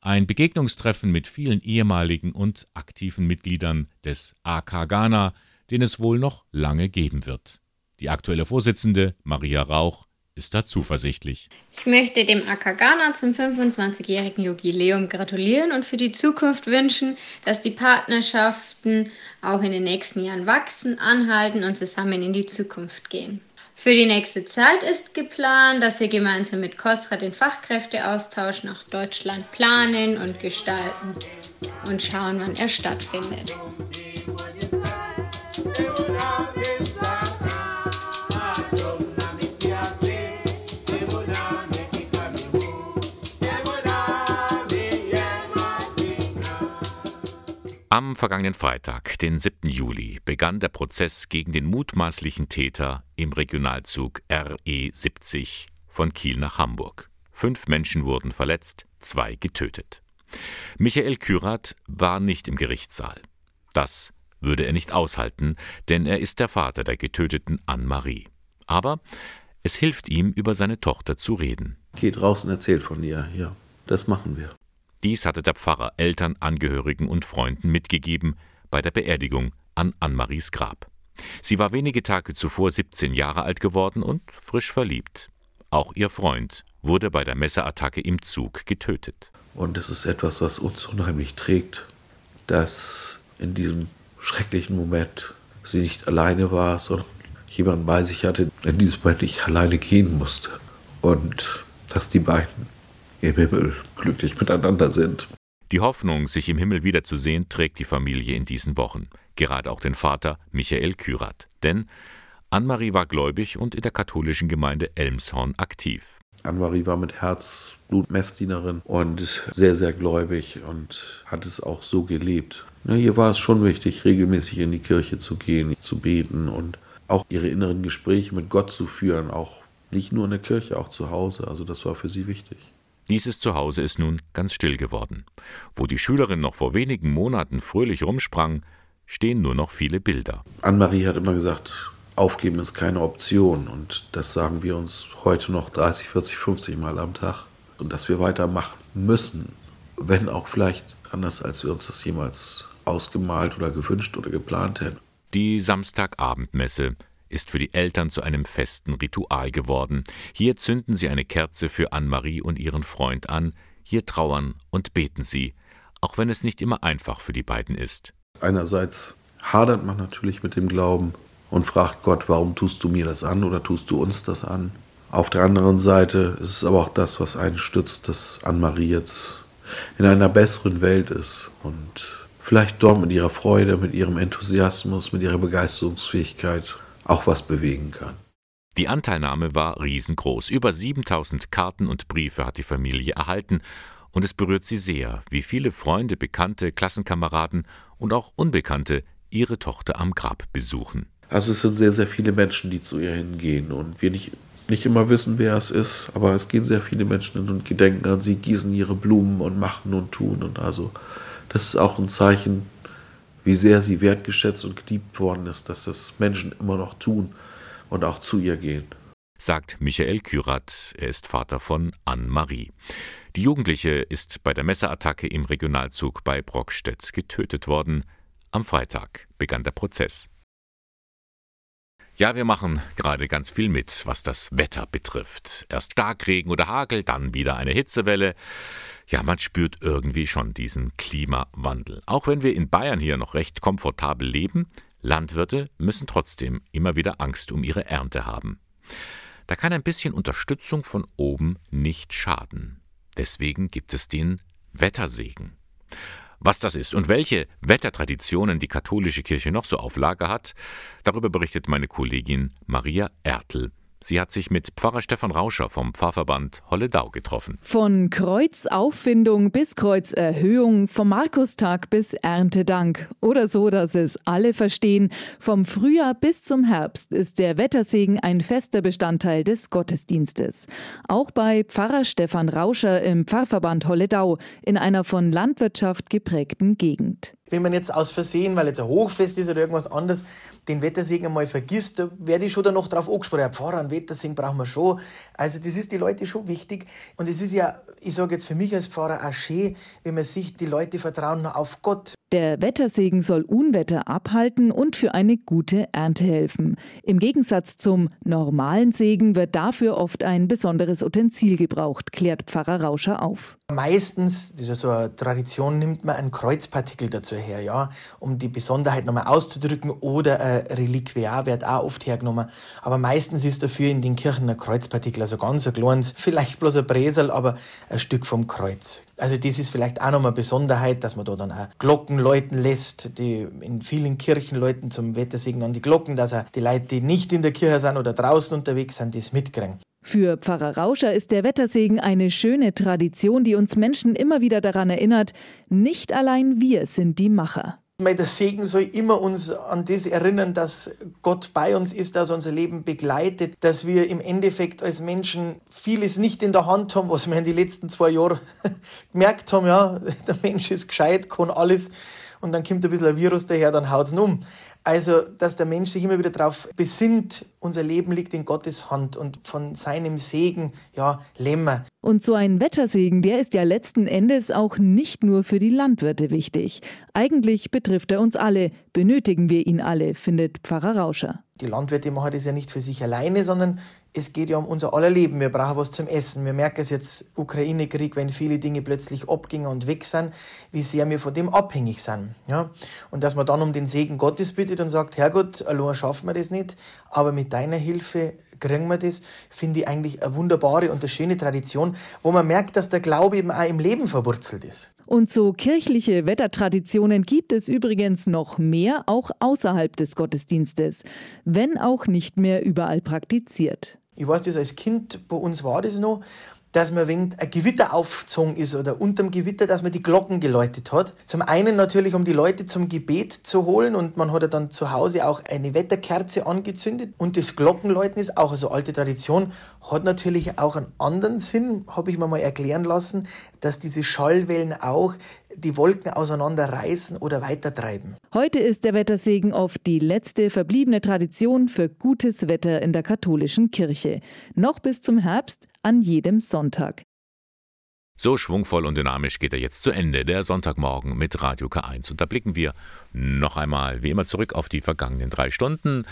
Ein Begegnungstreffen mit vielen ehemaligen und aktiven Mitgliedern des AK Ghana, den es wohl noch lange geben wird. Die aktuelle Vorsitzende, Maria Rauch, ist da zuversichtlich. Ich möchte dem Akagana zum 25-jährigen Jubiläum gratulieren und für die Zukunft wünschen, dass die Partnerschaften auch in den nächsten Jahren wachsen, anhalten und zusammen in die Zukunft gehen. Für die nächste Zeit ist geplant, dass wir gemeinsam mit COSRA den Fachkräfteaustausch nach Deutschland planen und gestalten und schauen, wann er stattfindet. Am vergangenen Freitag, den 7. Juli, begann der Prozess gegen den mutmaßlichen Täter im Regionalzug RE 70 von Kiel nach Hamburg. Fünf Menschen wurden verletzt, zwei getötet. Michael Kürath war nicht im Gerichtssaal. Das würde er nicht aushalten, denn er ist der Vater der getöteten Anne-Marie. Aber es hilft ihm, über seine Tochter zu reden. Geht raus und erzählt von ihr, ja. Das machen wir. Dies hatte der Pfarrer Eltern, Angehörigen und Freunden mitgegeben bei der Beerdigung an Ann-Maries Grab. Sie war wenige Tage zuvor 17 Jahre alt geworden und frisch verliebt. Auch ihr Freund wurde bei der Messerattacke im Zug getötet. Und es ist etwas, was uns unheimlich trägt, dass in diesem schrecklichen Moment sie nicht alleine war, sondern jemanden bei sich hatte, in diesem Moment nicht alleine gehen musste. Und dass die beiden im Himmel glücklich miteinander sind. Die Hoffnung, sich im Himmel wiederzusehen, trägt die Familie in diesen Wochen. Gerade auch den Vater Michael Kürat. Denn Anne-Marie war gläubig und in der katholischen Gemeinde Elmshorn aktiv. Anne-Marie war mit Herzblut Messdienerin und sehr, sehr gläubig und hat es auch so gelebt. Ja, hier war es schon wichtig, regelmäßig in die Kirche zu gehen, zu beten und auch ihre inneren Gespräche mit Gott zu führen, auch nicht nur in der Kirche, auch zu Hause. Also das war für sie wichtig. Dieses Zuhause ist nun ganz still geworden. Wo die Schülerin noch vor wenigen Monaten fröhlich rumsprang, stehen nur noch viele Bilder. Anne-Marie hat immer gesagt, aufgeben ist keine Option. Und das sagen wir uns heute noch 30, 40, 50 Mal am Tag. Und dass wir weitermachen müssen, wenn auch vielleicht anders, als wir uns das jemals ausgemalt oder gewünscht oder geplant hätten. Die Samstagabendmesse ist für die Eltern zu einem festen Ritual geworden. Hier zünden sie eine Kerze für Anne-Marie und ihren Freund an, hier trauern und beten sie, auch wenn es nicht immer einfach für die beiden ist. Einerseits hadert man natürlich mit dem Glauben und fragt Gott, warum tust du mir das an oder tust du uns das an? Auf der anderen Seite ist es aber auch das, was einen stützt, dass Anne-Marie jetzt in einer besseren Welt ist und vielleicht dort mit ihrer Freude, mit ihrem Enthusiasmus, mit ihrer Begeisterungsfähigkeit auch was bewegen kann. Die Anteilnahme war riesengroß. Über 7000 Karten und Briefe hat die Familie erhalten. Und es berührt sie sehr, wie viele Freunde, Bekannte, Klassenkameraden und auch Unbekannte ihre Tochter am Grab besuchen. Also es sind sehr, sehr viele Menschen, die zu ihr hingehen und wir nicht, nicht immer wissen, wer es ist, aber es gehen sehr viele Menschen hin und gedenken an sie, gießen ihre Blumen und machen und tun und also das ist auch ein Zeichen, wie sehr sie wertgeschätzt und geliebt worden ist, dass das Menschen immer noch tun und auch zu ihr gehen. Sagt Michael Kürat, er ist Vater von Anne-Marie. Die Jugendliche ist bei der Messerattacke im Regionalzug bei Brockstedt getötet worden. Am Freitag begann der Prozess. Ja, wir machen gerade ganz viel mit, was das Wetter betrifft. Erst Starkregen oder Hagel, dann wieder eine Hitzewelle. Ja, man spürt irgendwie schon diesen Klimawandel. Auch wenn wir in Bayern hier noch recht komfortabel leben, Landwirte müssen trotzdem immer wieder Angst um ihre Ernte haben. Da kann ein bisschen Unterstützung von oben nicht schaden. Deswegen gibt es den Wettersegen. Was das ist und welche Wettertraditionen die katholische Kirche noch so auf Lager hat, darüber berichtet meine Kollegin Maria Ertl. Sie hat sich mit Pfarrer Stefan Rauscher vom Pfarrverband Holledau getroffen. Von Kreuzauffindung bis Kreuzerhöhung, vom Markustag bis Erntedank. Oder so, dass es alle verstehen. Vom Frühjahr bis zum Herbst ist der Wettersegen ein fester Bestandteil des Gottesdienstes. Auch bei Pfarrer Stefan Rauscher im Pfarrverband Holledau in einer von Landwirtschaft geprägten Gegend. Wenn man jetzt aus Versehen, weil jetzt ein Hochfest ist oder irgendwas anderes, den Wettersegen einmal vergisst, da werde ich schon noch drauf angesprochen. Ja, Pfarrer, einen Wettersegen brauchen wir schon. Also das ist die Leute schon wichtig. Und es ist ja, ich sage jetzt für mich als Pfarrer auch schön, wenn man sich, die Leute vertrauen auf Gott. Der Wettersegen soll Unwetter abhalten und für eine gute Ernte helfen. Im Gegensatz zum normalen Segen wird dafür oft ein besonderes Utensil gebraucht, klärt Pfarrer Rauscher auf. Meistens, das ist ja so eine Tradition, nimmt man einen Kreuzpartikel dazu her, ja, um die Besonderheit nochmal auszudrücken oder ein Reliquiar wird auch oft hergenommen. Aber meistens ist dafür in den Kirchen ein Kreuzpartikel, also ganz ein kleines, vielleicht bloß ein Bresel, aber ein Stück vom Kreuz. Also das ist vielleicht auch nochmal eine Besonderheit, dass man da dann auch Glocken läuten lässt, die in vielen Kirchen läuten zum Wettersegen an die Glocken, dass auch die Leute, die nicht in der Kirche sind oder draußen unterwegs sind, das mitkriegen. Für Pfarrer Rauscher ist der Wettersegen eine schöne Tradition, die uns Menschen immer wieder daran erinnert, nicht allein wir sind die Macher. Der Segen soll immer uns an das erinnern, dass Gott bei uns ist, dass unser Leben begleitet, dass wir im Endeffekt als Menschen vieles nicht in der Hand haben, was wir in den letzten zwei Jahren gemerkt haben. Ja, der Mensch ist gescheit, kann alles und dann kommt ein bisschen ein Virus daher, dann haut es um. Also, dass der Mensch sich immer wieder darauf besinnt, unser Leben liegt in Gottes Hand und von seinem Segen, ja, lämmer. Und so ein Wettersegen, der ist ja letzten Endes auch nicht nur für die Landwirte wichtig. Eigentlich betrifft er uns alle, benötigen wir ihn alle, findet Pfarrer Rauscher. Die Landwirte machen das ja nicht für sich alleine, sondern es geht ja um unser aller Leben. Wir brauchen was zum Essen. Wir merken es jetzt, Ukraine-Krieg, wenn viele Dinge plötzlich abgingen und weg sind, wie sehr wir von dem abhängig sind. Ja? Und dass man dann um den Segen Gottes bittet und sagt, Herrgott, allein schaffen wir das nicht, aber mit deiner Hilfe kriegen wir das, finde ich eigentlich eine wunderbare und eine schöne Tradition, wo man merkt, dass der Glaube eben auch im Leben verwurzelt ist. Und so kirchliche Wettertraditionen gibt es übrigens noch mehr, auch außerhalb des Gottesdienstes, wenn auch nicht mehr überall praktiziert. Ich weiß das als Kind, bei uns war das noch, dass man, wenn ein Gewitter aufgezogen ist oder unterm Gewitter, dass man die Glocken geläutet hat. Zum einen natürlich, um die Leute zum Gebet zu holen und man hat ja dann zu Hause auch eine Wetterkerze angezündet. Und das Glockenläuten ist auch eine alte Tradition, hat natürlich auch einen anderen Sinn, habe ich mir mal erklären lassen, dass diese Schallwellen auch die Wolken auseinanderreißen oder weitertreiben. Heute ist der Wettersegen oft die letzte verbliebene Tradition für gutes Wetter in der katholischen Kirche. Noch bis zum Herbst an jedem Sonntag. So schwungvoll und dynamisch geht er jetzt zu Ende, der Sonntagmorgen mit Radio K1. Und da blicken wir noch einmal, wie immer, zurück auf die vergangenen drei Stunden.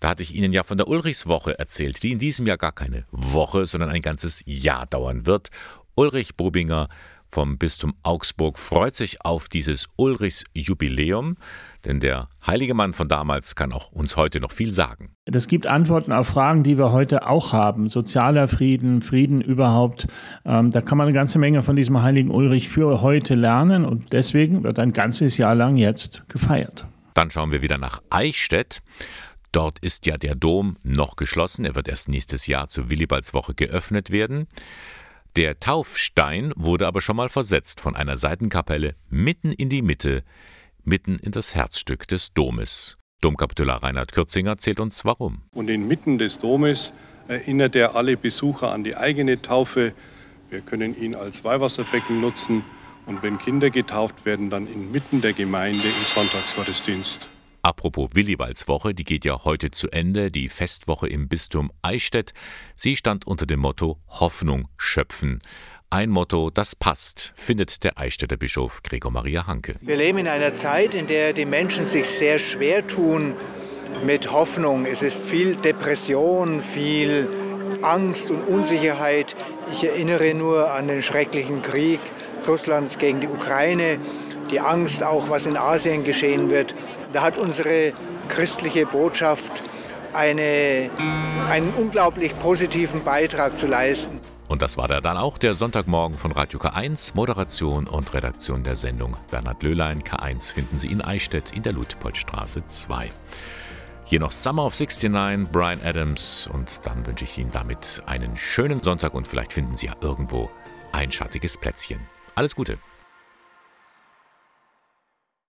Da hatte ich Ihnen ja von der Ulrichswoche erzählt, die in diesem Jahr gar keine Woche, sondern ein ganzes Jahr dauern wird. Ulrich Bobinger vom Bistum Augsburg freut sich auf dieses Ulrichs Jubiläum, denn der heilige Mann von damals kann auch uns heute noch viel sagen. Das gibt Antworten auf Fragen, die wir heute auch haben. Sozialer Frieden, Frieden überhaupt. Ähm, da kann man eine ganze Menge von diesem heiligen Ulrich für heute lernen und deswegen wird ein ganzes Jahr lang jetzt gefeiert. Dann schauen wir wieder nach Eichstätt. Dort ist ja der Dom noch geschlossen. Er wird erst nächstes Jahr zur Willibaldswoche geöffnet werden. Der Taufstein wurde aber schon mal versetzt von einer Seitenkapelle mitten in die Mitte, mitten in das Herzstück des Domes. Domkapitular Reinhard Kürzinger zählt uns warum. Und inmitten des Domes erinnert er alle Besucher an die eigene Taufe. Wir können ihn als Weihwasserbecken nutzen und wenn Kinder getauft werden, dann inmitten der Gemeinde im Sonntagsgottesdienst. Apropos Willibaldswoche, die geht ja heute zu Ende, die Festwoche im Bistum Eichstätt. Sie stand unter dem Motto Hoffnung schöpfen. Ein Motto, das passt, findet der Eichstätter Bischof Gregor Maria Hanke. Wir leben in einer Zeit, in der die Menschen sich sehr schwer tun mit Hoffnung. Es ist viel Depression, viel Angst und Unsicherheit. Ich erinnere nur an den schrecklichen Krieg Russlands gegen die Ukraine, die Angst auch, was in Asien geschehen wird. Da hat unsere christliche Botschaft eine, einen unglaublich positiven Beitrag zu leisten. Und das war dann auch der Sonntagmorgen von Radio K1, Moderation und Redaktion der Sendung. Bernhard Löhlein, K1 finden Sie in Eichstätt in der Ludpoltstraße 2. Hier noch Summer of 69, Brian Adams und dann wünsche ich Ihnen damit einen schönen Sonntag und vielleicht finden Sie ja irgendwo ein schattiges Plätzchen. Alles Gute!